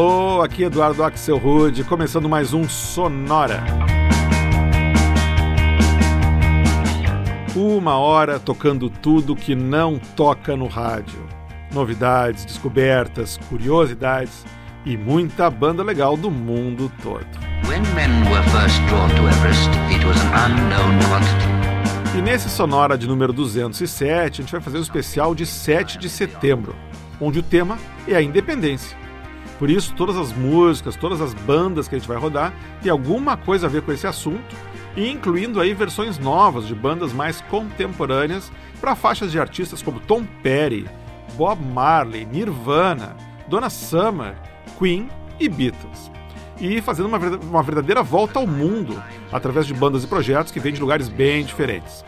alô, aqui Eduardo Axel Rude, começando mais um Sonora. Uma hora tocando tudo que não toca no rádio. Novidades, descobertas, curiosidades e muita banda legal do mundo todo. E nesse Sonora de número 207, a gente vai fazer um especial de 7 de setembro, onde o tema é a independência. Por isso, todas as músicas, todas as bandas que a gente vai rodar têm alguma coisa a ver com esse assunto, e incluindo aí versões novas de bandas mais contemporâneas para faixas de artistas como Tom Petty, Bob Marley, Nirvana, Donna Summer, Queen e Beatles. E fazendo uma, uma verdadeira volta ao mundo através de bandas e projetos que vêm de lugares bem diferentes.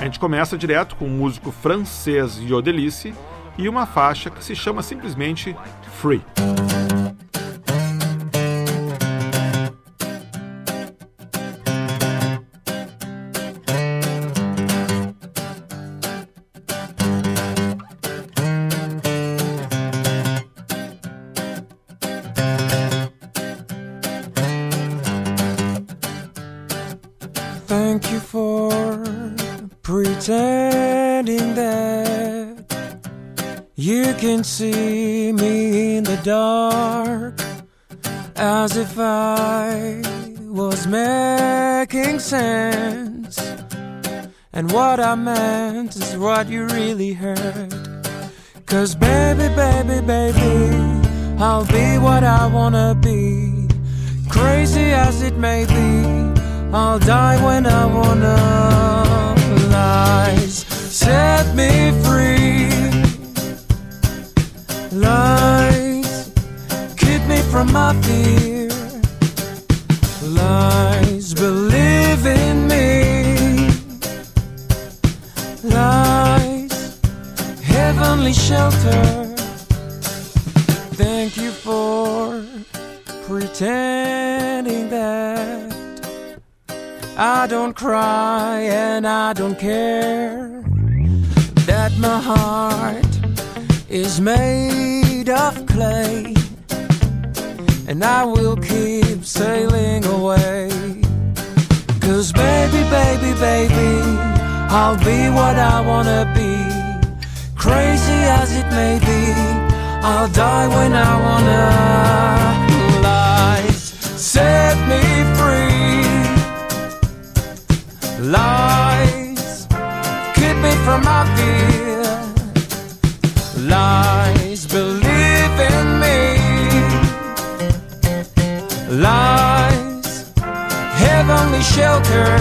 A gente começa direto com o músico francês Yodelice e uma faixa que se chama simplesmente Free. Was making sense. And what I meant is what you really heard. Cause baby, baby, baby, I'll be what I wanna be. Crazy as it may be, I'll die when I wanna. Lies set me free. Lies keep me from my fear. Lies believe in me. Lies heavenly shelter. Thank you for pretending that I don't cry and I don't care that my heart is made of clay and I will keep sailing away. Cause baby, baby, baby, I'll be what I wanna be. Crazy as it may be, I'll die when I wanna. Lies set me free. Lies keep me from my fear. Lies believe shelter.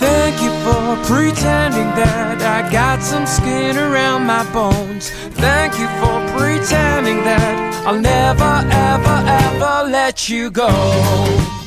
Thank you for pretending that I got some skin around my bones. Thank you for pretending that I'll never, ever, ever let you go.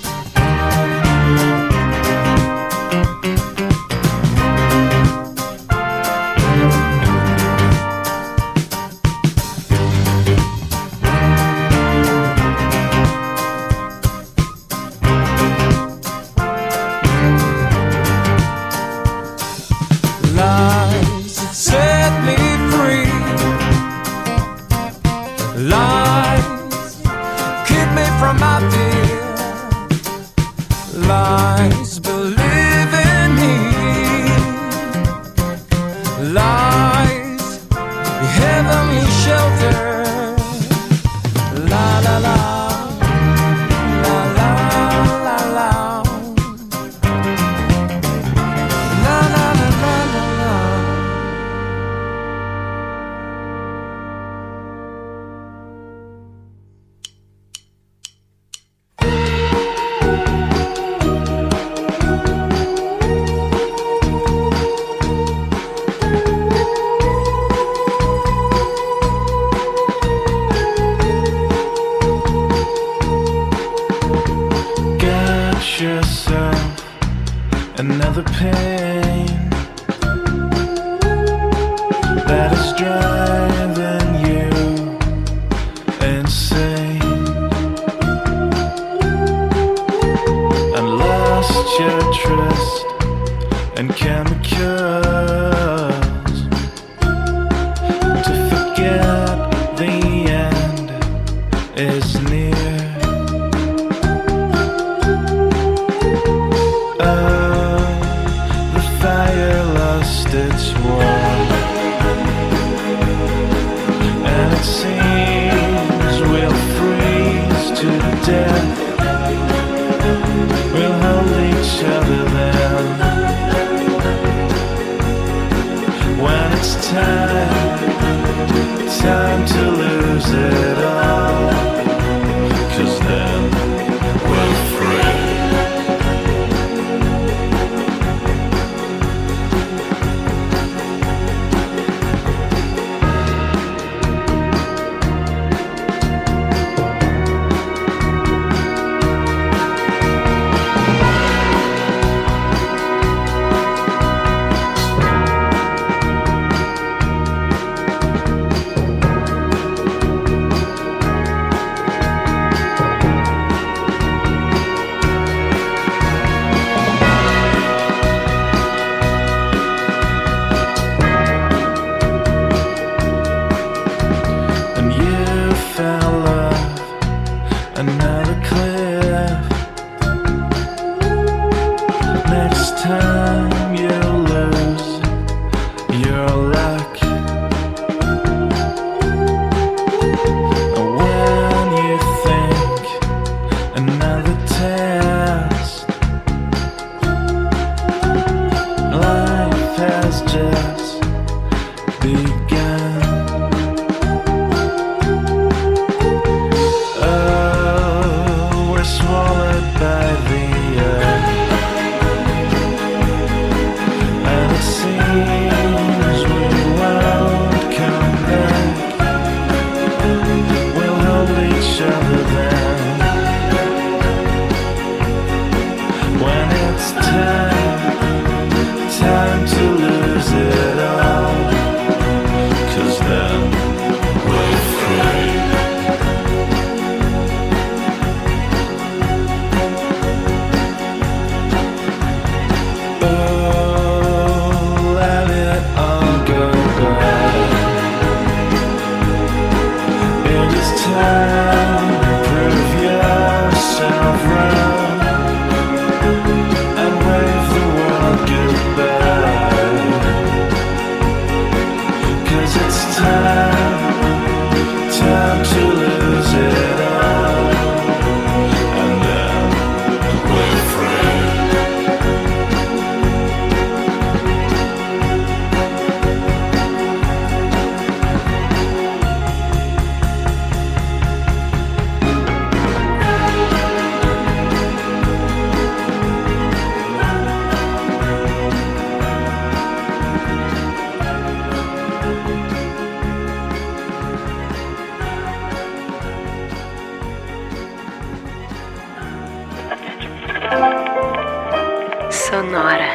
Sonora.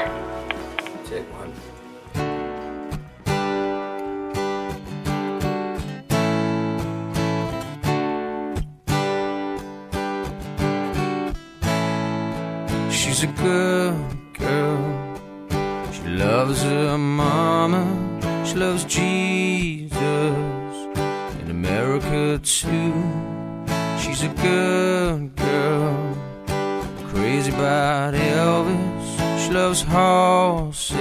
She's a good girl. She loves her mama. She loves Jesus. loves horses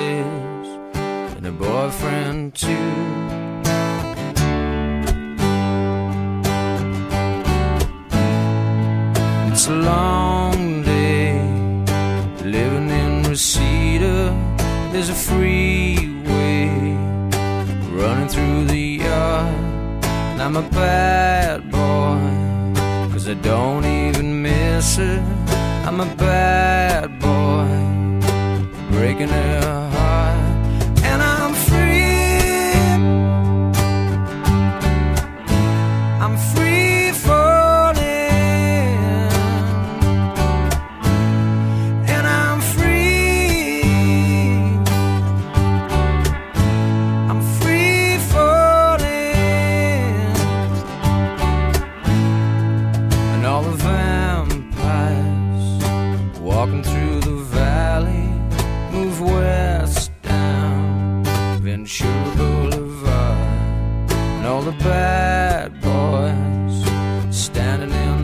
and a boyfriend too. It's a long day living in Reseda. There's a freeway running through the yard, and I'm a bad boy, cause I don't even miss it. I'm a bad breaking up.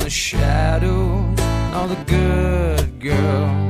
the shadows, all the good girls.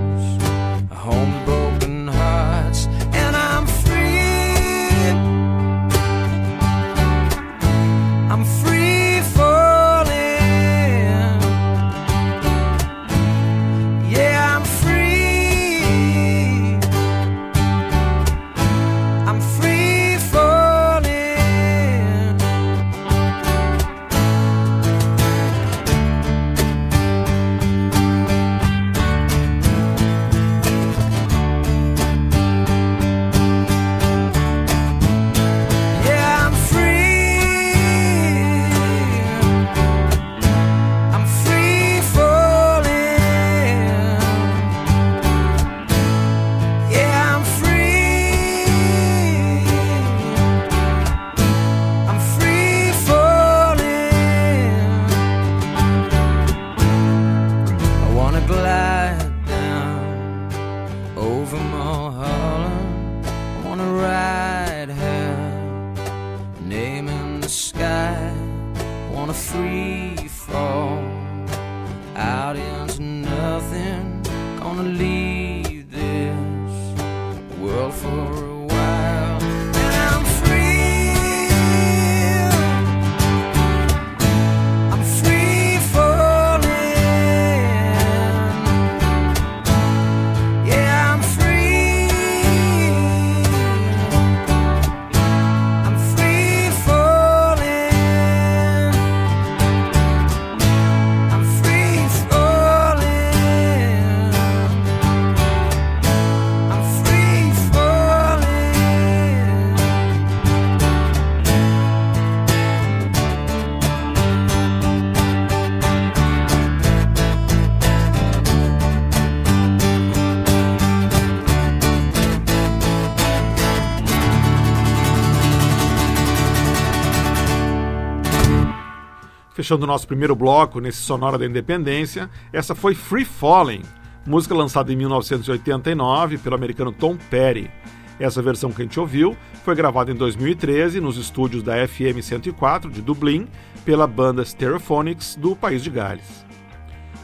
Fechando o nosso primeiro bloco nesse Sonora da Independência, essa foi Free Falling, música lançada em 1989 pelo americano Tom Petty. Essa versão que a gente ouviu foi gravada em 2013 nos estúdios da FM 104 de Dublin pela banda Stereophonics do país de Gales.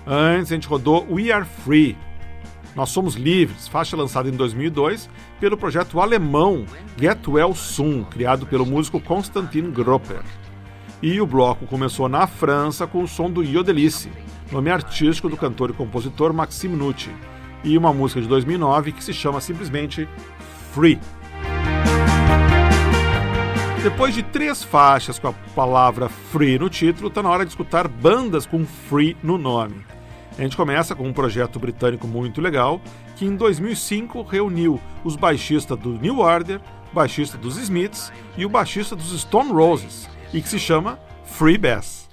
Antes a gente rodou We Are Free, Nós Somos Livres, faixa lançada em 2002 pelo projeto alemão Get Well Soon, criado pelo músico Konstantin Gropper. E o bloco começou na França com o som do Yodelice, nome artístico do cantor e compositor Maxime Nucci, e uma música de 2009 que se chama simplesmente Free. Depois de três faixas com a palavra free no título, está na hora de escutar bandas com free no nome. A gente começa com um projeto britânico muito legal que em 2005 reuniu os baixistas do New Order, baixista dos Smiths e o baixista dos Stone Roses, e que se chama Free Bass.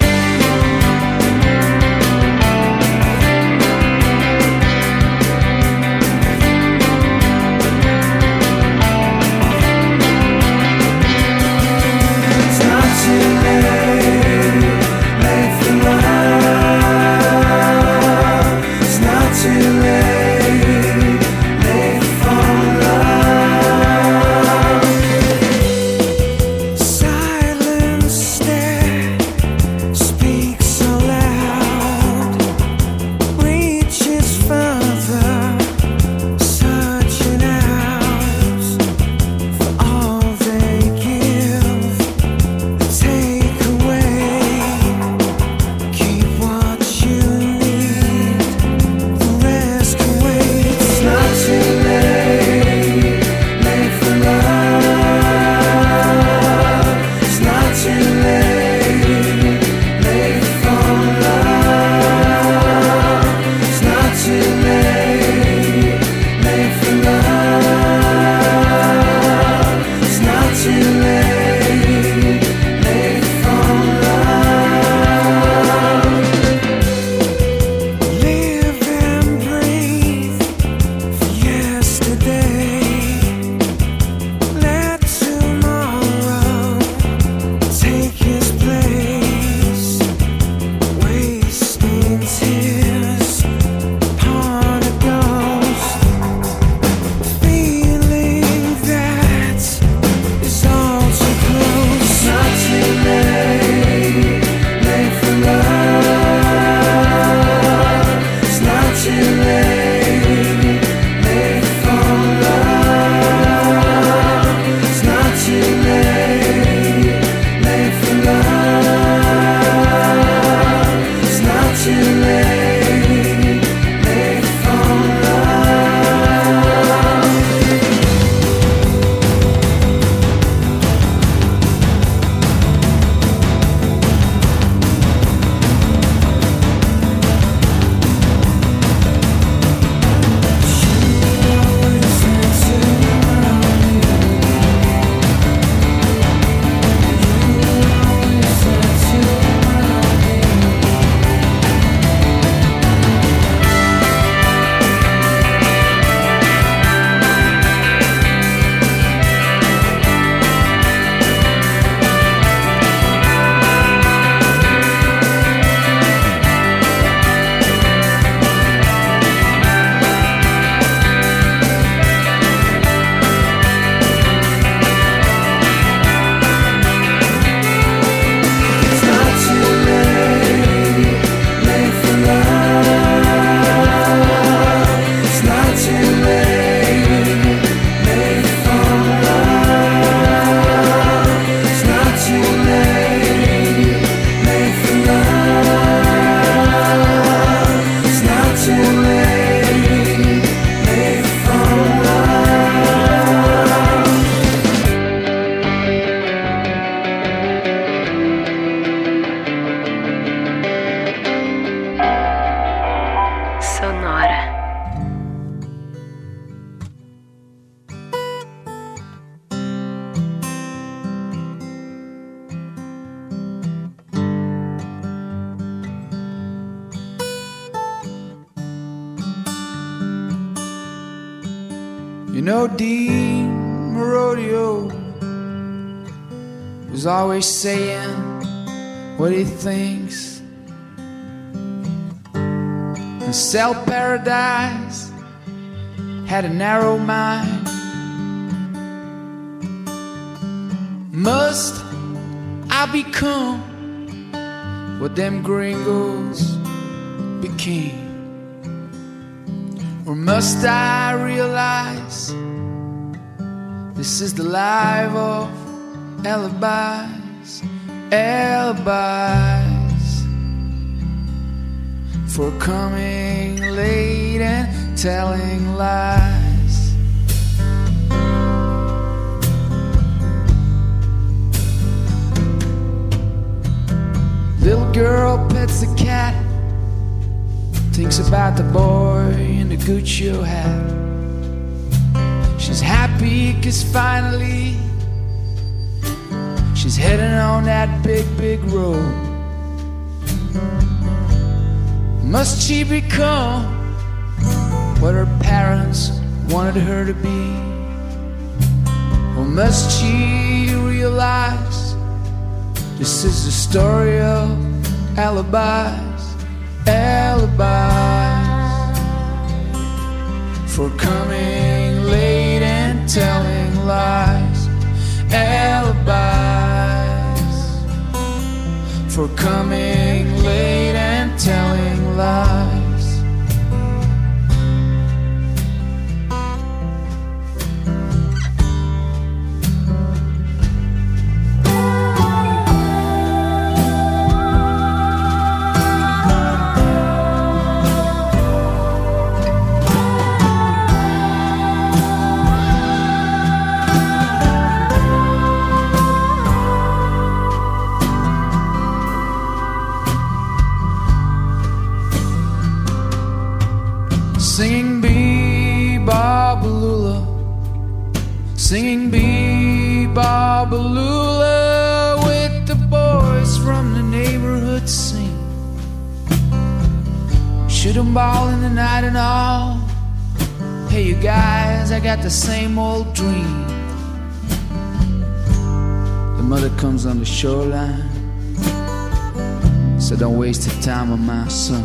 Dean Rodeo was always saying, what he thinks. And sell paradise had a narrow mind. Must i become what them gringos became? Or must i realize this is the life of alibis alibis for coming late and telling lies. Little girl pets the cat, thinks about the boy in the Gucci hat. She's happy cause finally she's heading on that big, big road. Must she become what her parents wanted her to be? Or must she realize this is the story of alibis, alibis for coming telling lies, alibis for coming late and telling lies. Night and all. Hey, you guys, I got the same old dream. The mother comes on the shoreline, so don't waste the time on my son.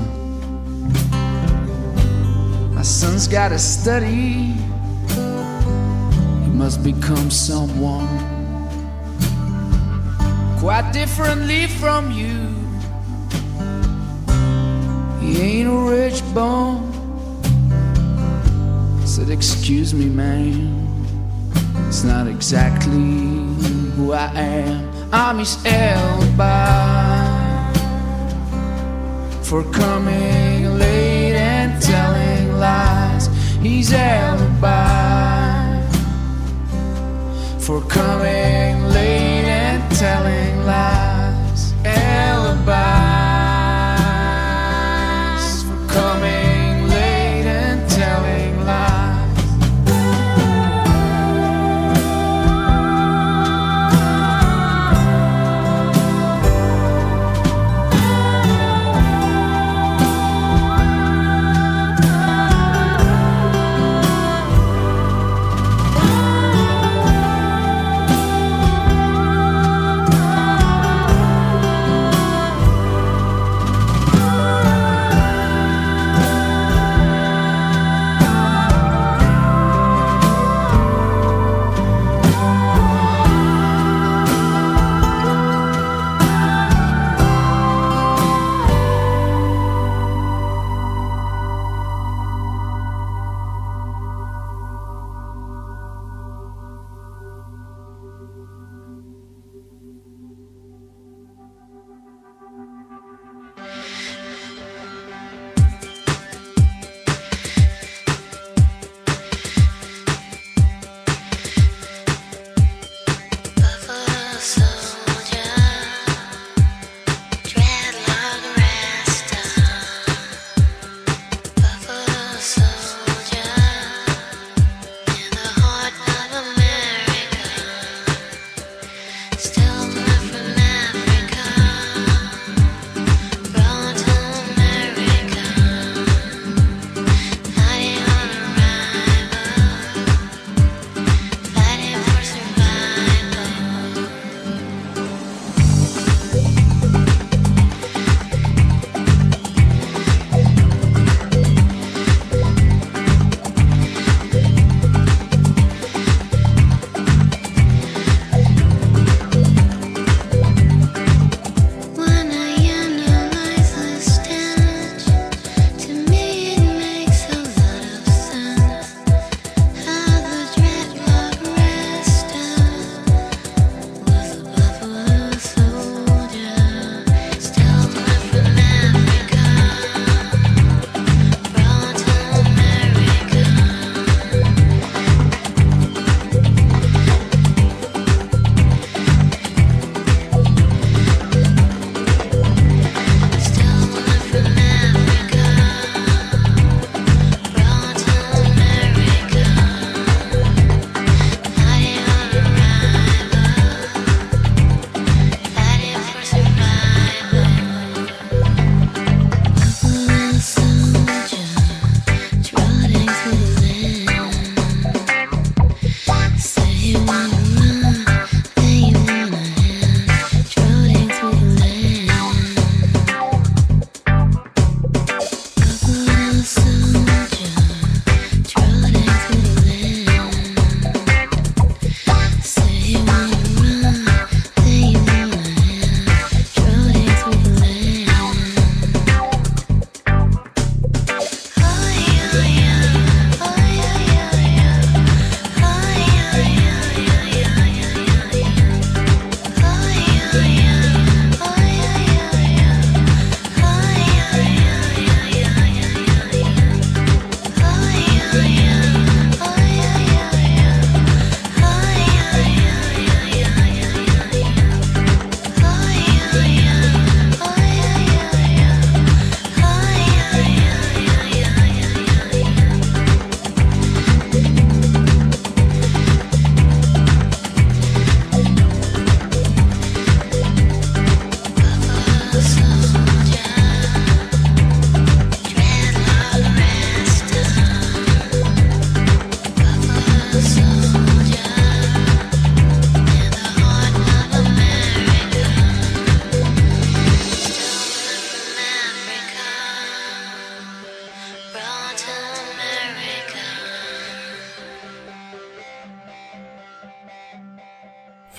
My son's gotta study. He must become someone quite differently from you. Ain't a rich bone. Said, Excuse me, man. It's not exactly who I am. I'm his alibi for coming late and telling lies. He's alibi for coming late and telling lies.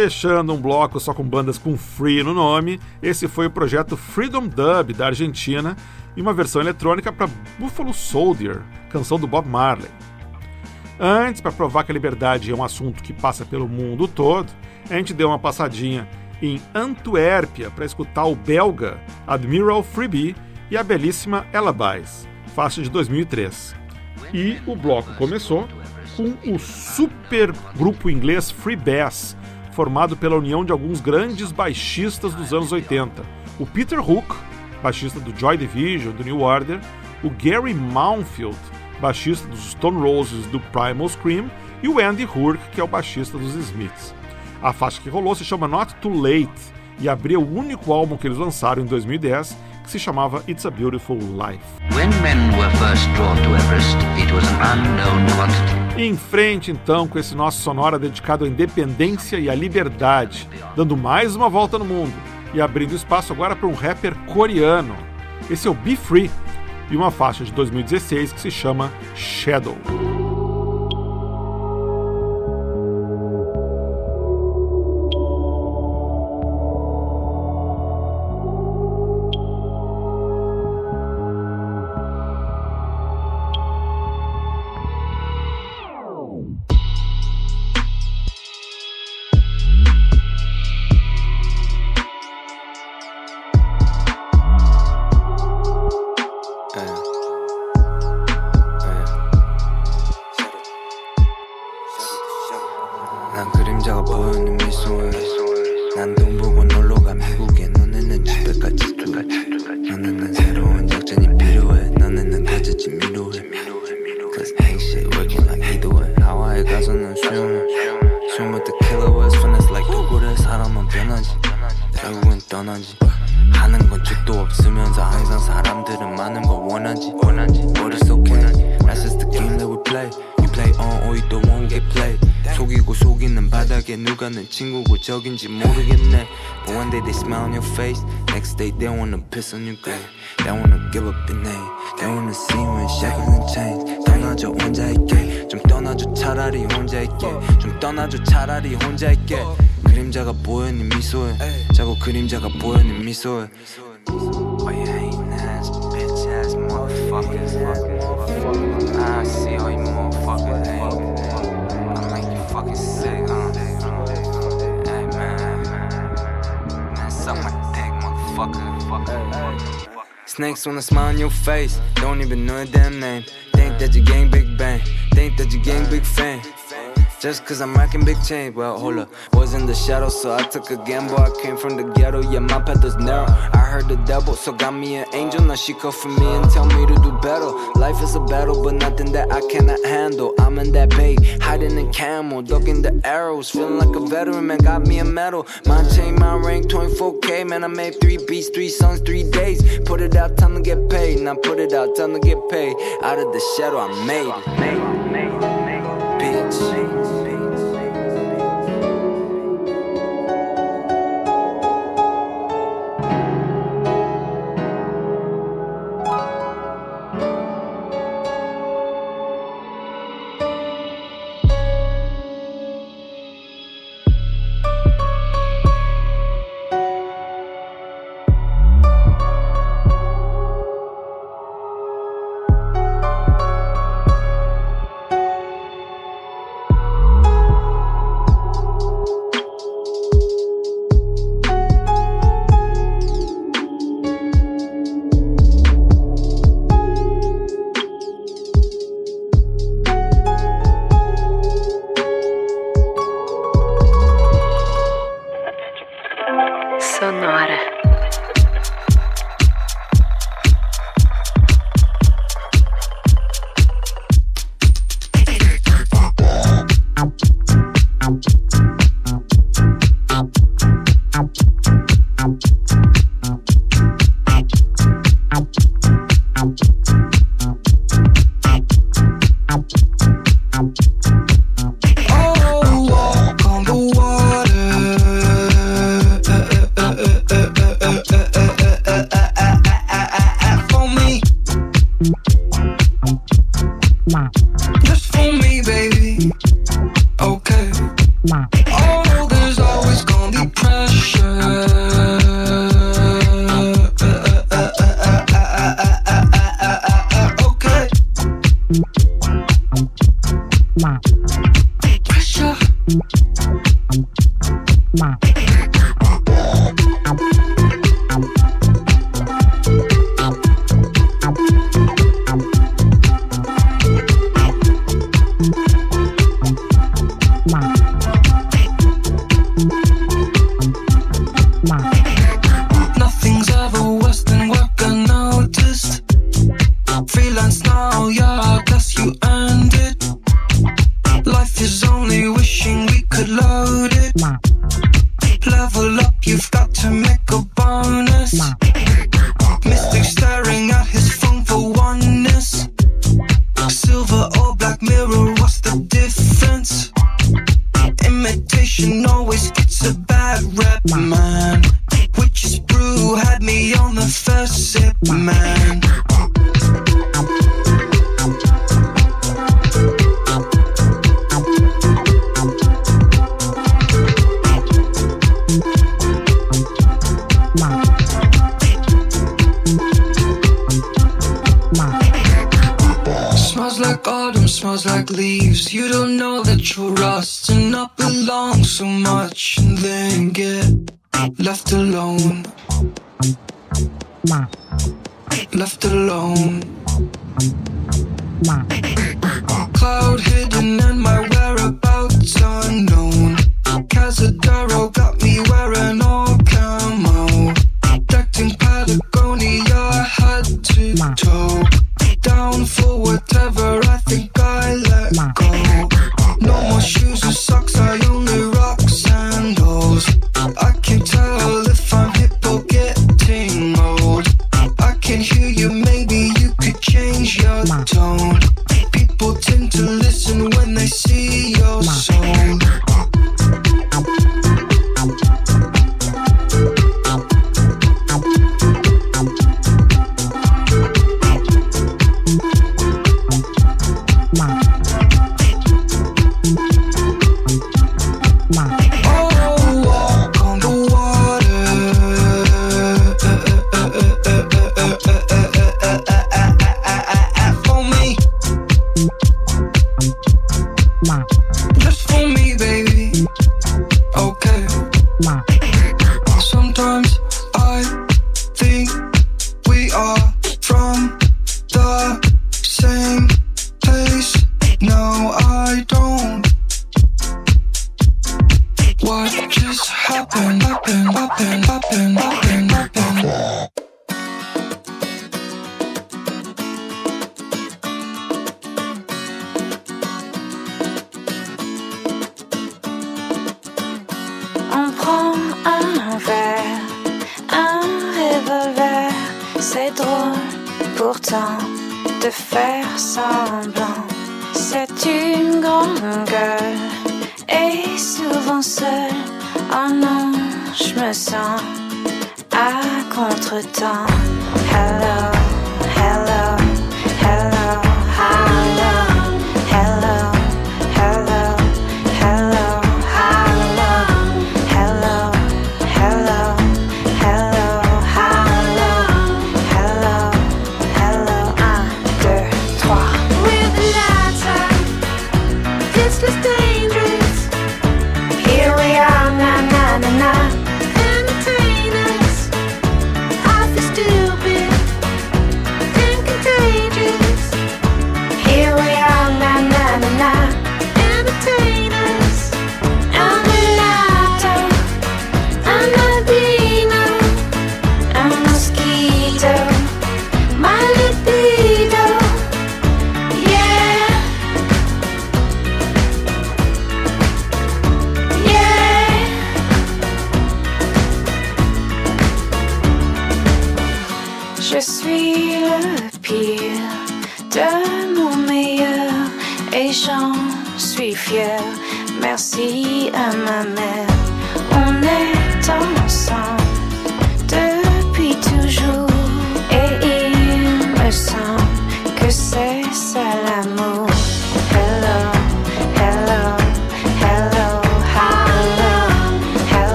Fechando um bloco só com bandas com free no nome, esse foi o projeto Freedom Dub da Argentina e uma versão eletrônica para Buffalo Soldier, canção do Bob Marley. Antes, para provar que a liberdade é um assunto que passa pelo mundo todo, a gente deu uma passadinha em Antuérpia para escutar o belga Admiral Freebie e a belíssima Elabais, faixa de 2003. E o bloco começou com o super grupo inglês Free Bass, formado pela união de alguns grandes baixistas dos anos 80. O Peter Hook, baixista do Joy Division, do New Order, o Gary Mounfield, baixista dos Stone Roses do Primal Scream, e o Andy Hurk, que é o baixista dos Smiths. A faixa que rolou se chama Not Too Late e abriu o único álbum que eles lançaram em 2010, que se chamava It's a Beautiful Life. When men were first drawn to Everest, it was an unknown quantity. Em frente, então, com esse nosso sonora dedicado à independência e à liberdade, dando mais uma volta no mundo e abrindo espaço agora para um rapper coreano. Esse é o Be Free e uma faixa de 2016 que se chama Shadow. 떠나지 하는 건 죽도 없으면서 항상 사람들은 많은 걸 원하지 원하지 But it's okay That's just the game that we play You play on or you don't won't get played 속이고 속이는 바닥에 누가 는 친구고 적인지 모르겠네 But one day they smile on your face Next day they wanna piss on your grave They wanna give up your name They wanna see in shackles and chains 떠나줘 혼자 있게 좀 떠나줘 차라리 혼자 있게 좀 떠나줘 차라리 혼자 있게 그림자가 보여 네 미소에 자꾸 그림자가 보여 네 미소에 Oh you hating ass bitch ass motherfuckers I see all you motherfuckers hate I make you fucking sick huh Hey man Man suck my dick motherfucker Snakes wanna smile on your face. Don't even know your damn name. Think that you gang big bang. Think that you gang big fame just cause I'm rocking big chain, well, hold up. Was in the shadow, so I took a gamble. I came from the ghetto, yeah, my path is narrow. I heard the devil, so got me an angel. Now she come for me and tell me to do better. Life is a battle, but nothing that I cannot handle. I'm in that bay, hiding in camel, ducking the arrows. Feeling like a veteran, man, got me a medal. My chain, my rank, 24k, man, I made three beats, three songs, three days. Put it out, time to get paid. Now put it out, time to get paid. Out of the shadow, I made it. Bitch.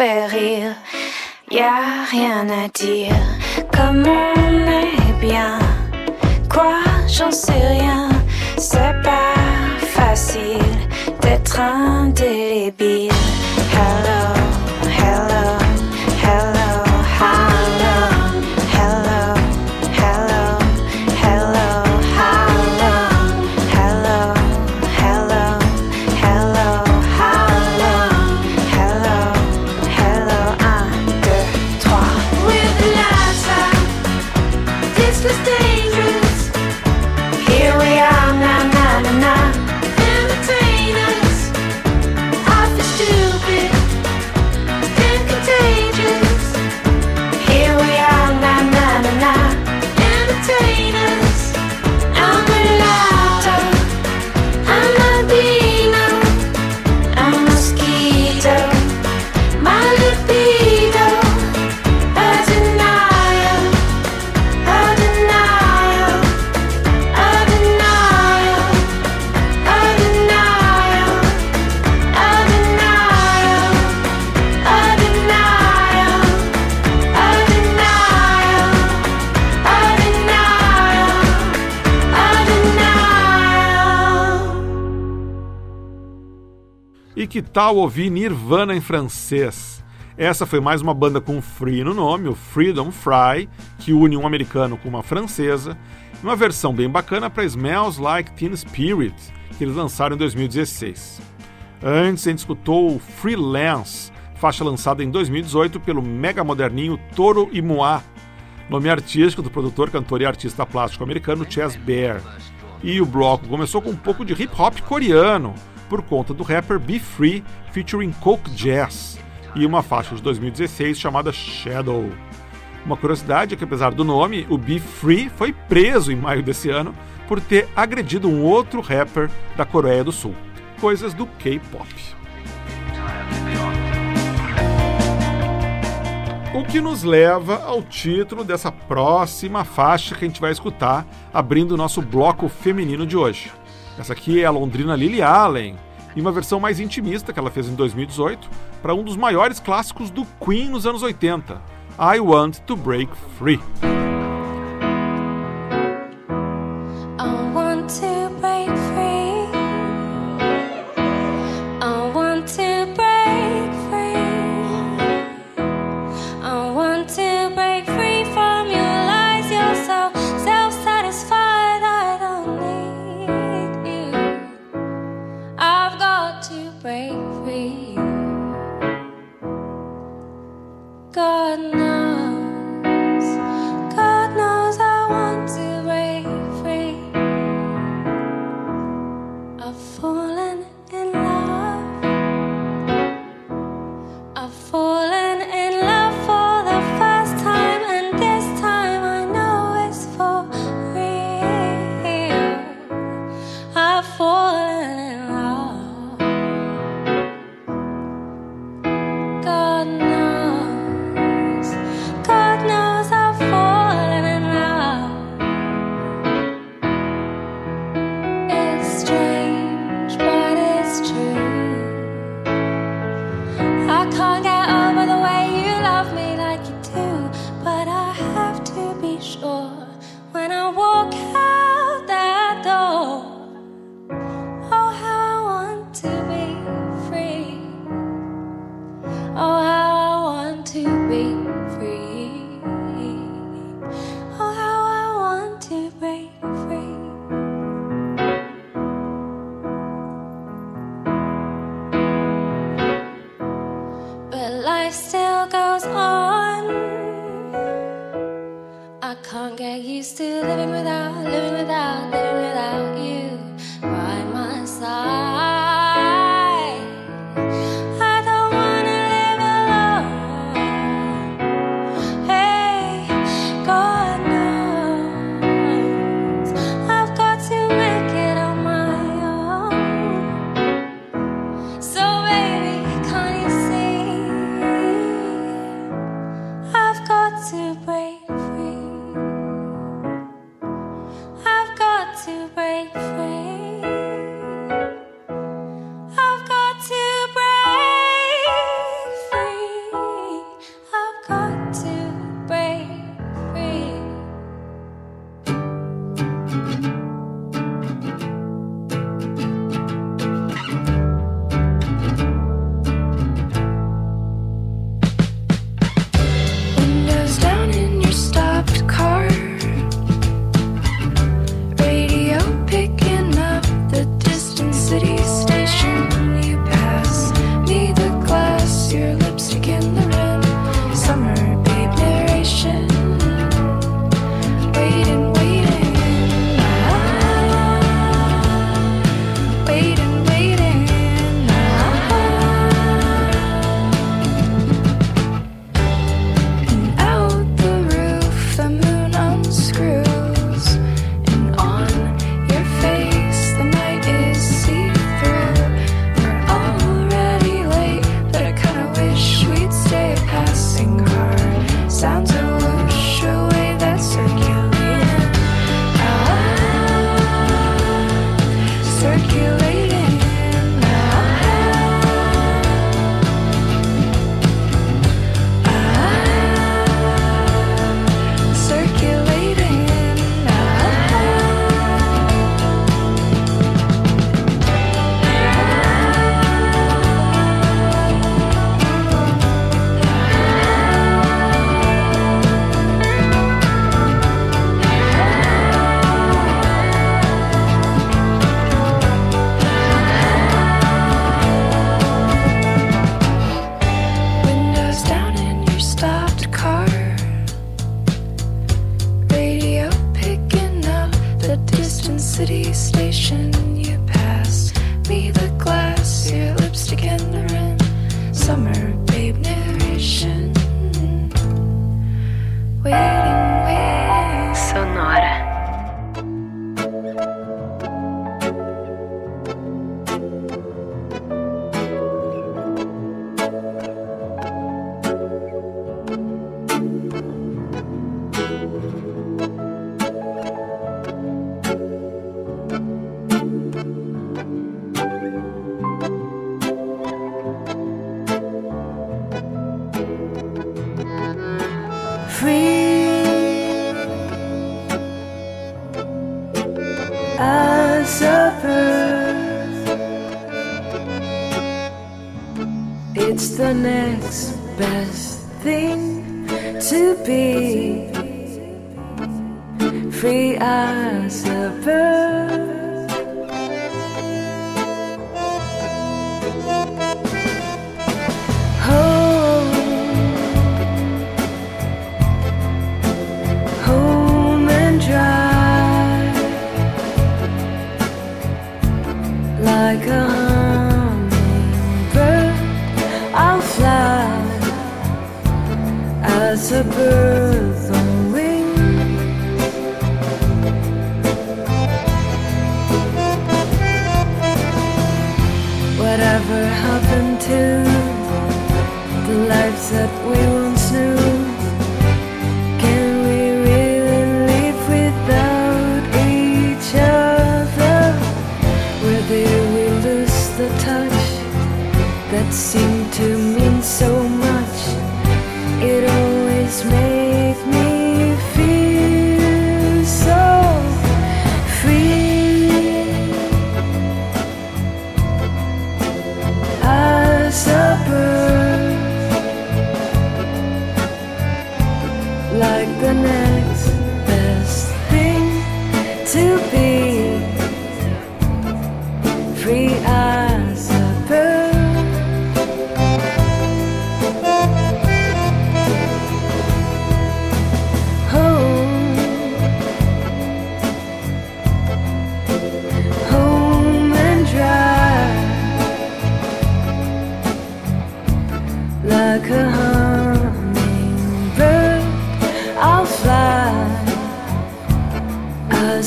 Fait rire. Y a rien à dire, comme on est bien. Quoi, j'en sais rien, c'est pas facile d'être indélébile. Hello, que tal ouvir Nirvana em francês? Essa foi mais uma banda com free no nome, o Freedom Fry, que une um americano com uma francesa, e uma versão bem bacana para Smells Like Teen Spirit, que eles lançaram em 2016. Antes a gente escutou Freelance, faixa lançada em 2018 pelo mega moderninho Toro e Moá, nome artístico do produtor, cantor e artista plástico americano Chess Bear. E o bloco começou com um pouco de hip hop coreano, por conta do rapper Be Free featuring Coke Jazz, e uma faixa de 2016 chamada Shadow. Uma curiosidade é que, apesar do nome, o Be Free foi preso em maio desse ano por ter agredido um outro rapper da Coreia do Sul. Coisas do K-pop. O que nos leva ao título dessa próxima faixa que a gente vai escutar, abrindo o nosso bloco feminino de hoje. Essa aqui é a londrina Lily Allen, e uma versão mais intimista que ela fez em 2018 para um dos maiores clássicos do Queen nos anos 80, I Want to Break Free. I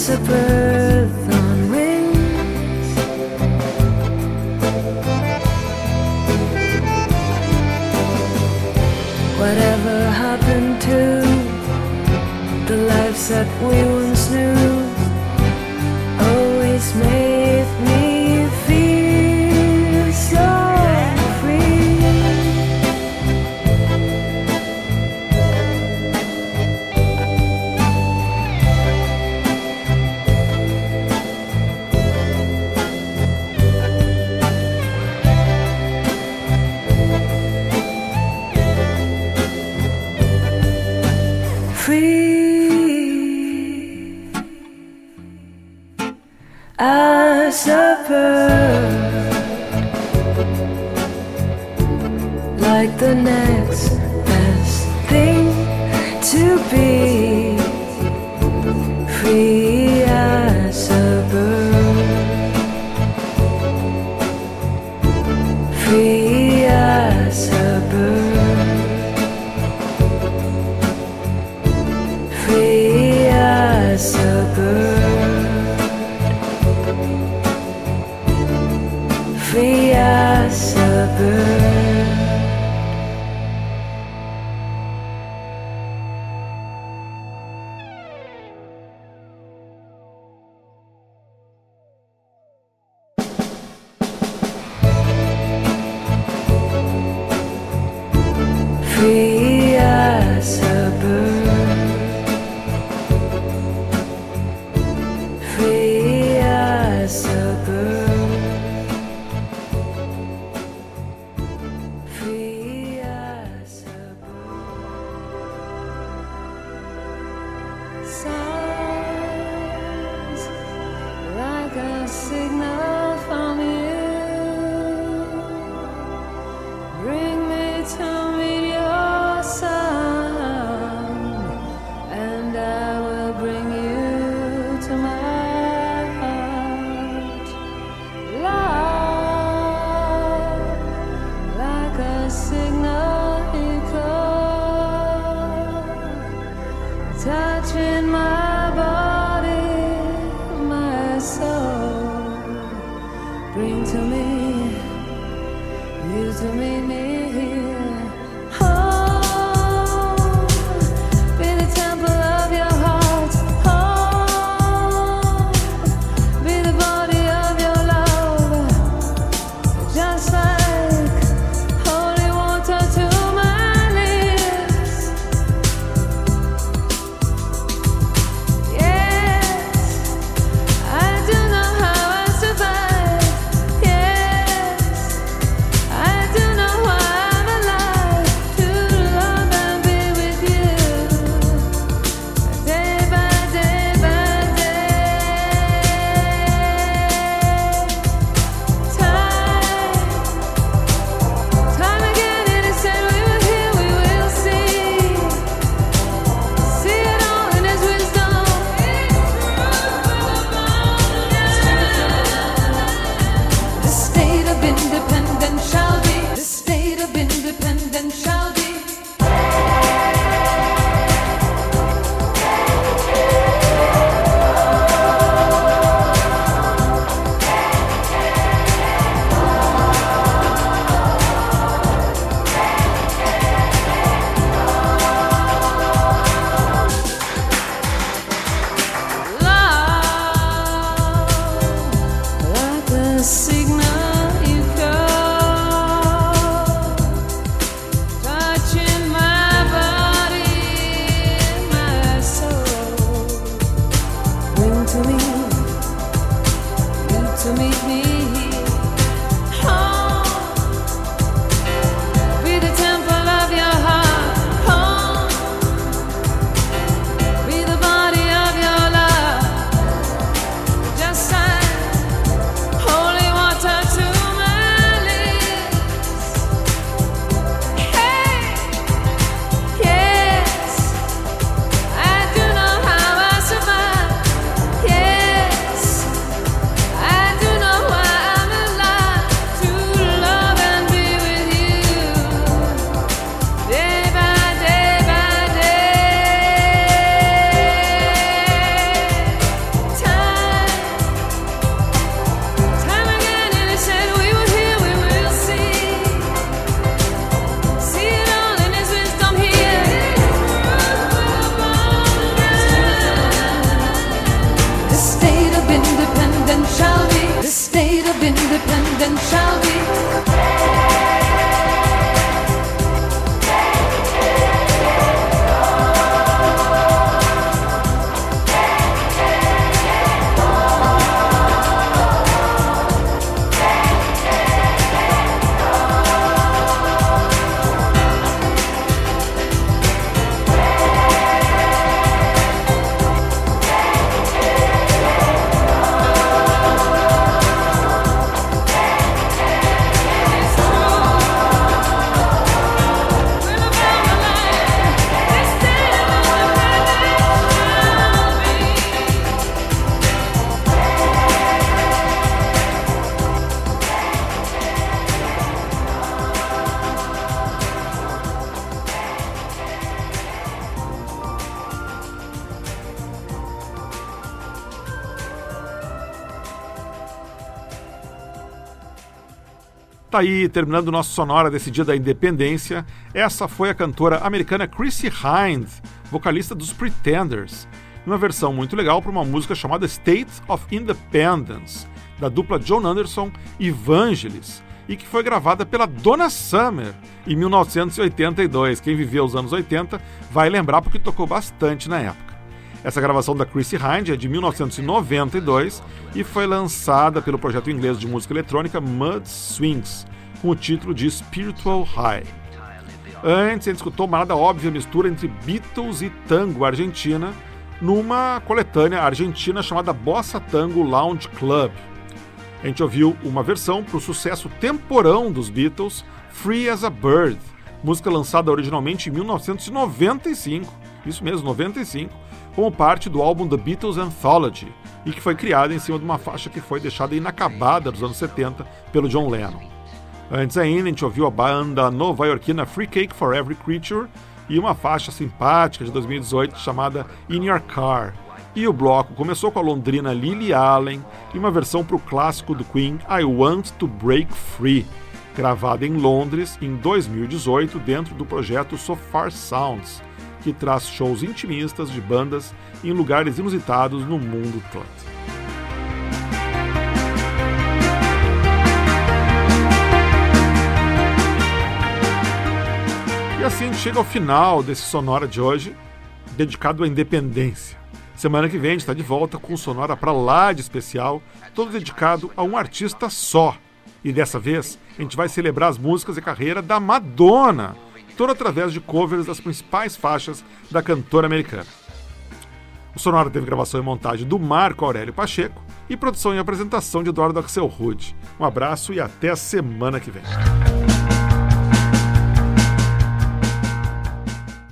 A birth on wings. Whatever happened to the lives that we once knew? Tá aí, terminando o nosso sonora desse dia da independência. Essa foi a cantora americana Chrissy Hind, vocalista dos Pretenders, numa versão muito legal para uma música chamada State of Independence, da dupla John Anderson e Vangelis, e que foi gravada pela Donna Summer em 1982. Quem viveu os anos 80 vai lembrar porque tocou bastante na época. Essa gravação da Chrissy Hind é de 1992 e foi lançada pelo projeto inglês de música eletrônica Mud Swings, com o título de Spiritual High. Antes, gente escutou uma nada óbvia mistura entre Beatles e tango argentina, numa coletânea argentina chamada Bossa Tango Lounge Club. A gente ouviu uma versão para o sucesso temporão dos Beatles, Free as a Bird, música lançada originalmente em 1995, isso mesmo, 95, como parte do álbum The Beatles Anthology, e que foi criada em cima de uma faixa que foi deixada inacabada dos anos 70 pelo John Lennon. Antes ainda, a gente ouviu a banda nova-iorquina Free Cake for Every Creature e uma faixa simpática de 2018 chamada In Your Car. E o bloco começou com a londrina Lily Allen e uma versão para o clássico do Queen I Want to Break Free, gravada em Londres em 2018 dentro do projeto So Far Sounds, que traz shows intimistas de bandas em lugares inusitados no mundo todo. E assim a gente chega ao final desse Sonora de hoje, dedicado à independência. Semana que vem a gente está de volta com um Sonora para lá de especial, todo dedicado a um artista só. E dessa vez a gente vai celebrar as músicas e carreira da Madonna, toda através de covers das principais faixas da cantora americana. O Sonora teve gravação e montagem do Marco Aurélio Pacheco e produção e apresentação de Eduardo Axel Rude. Um abraço e até a semana que vem.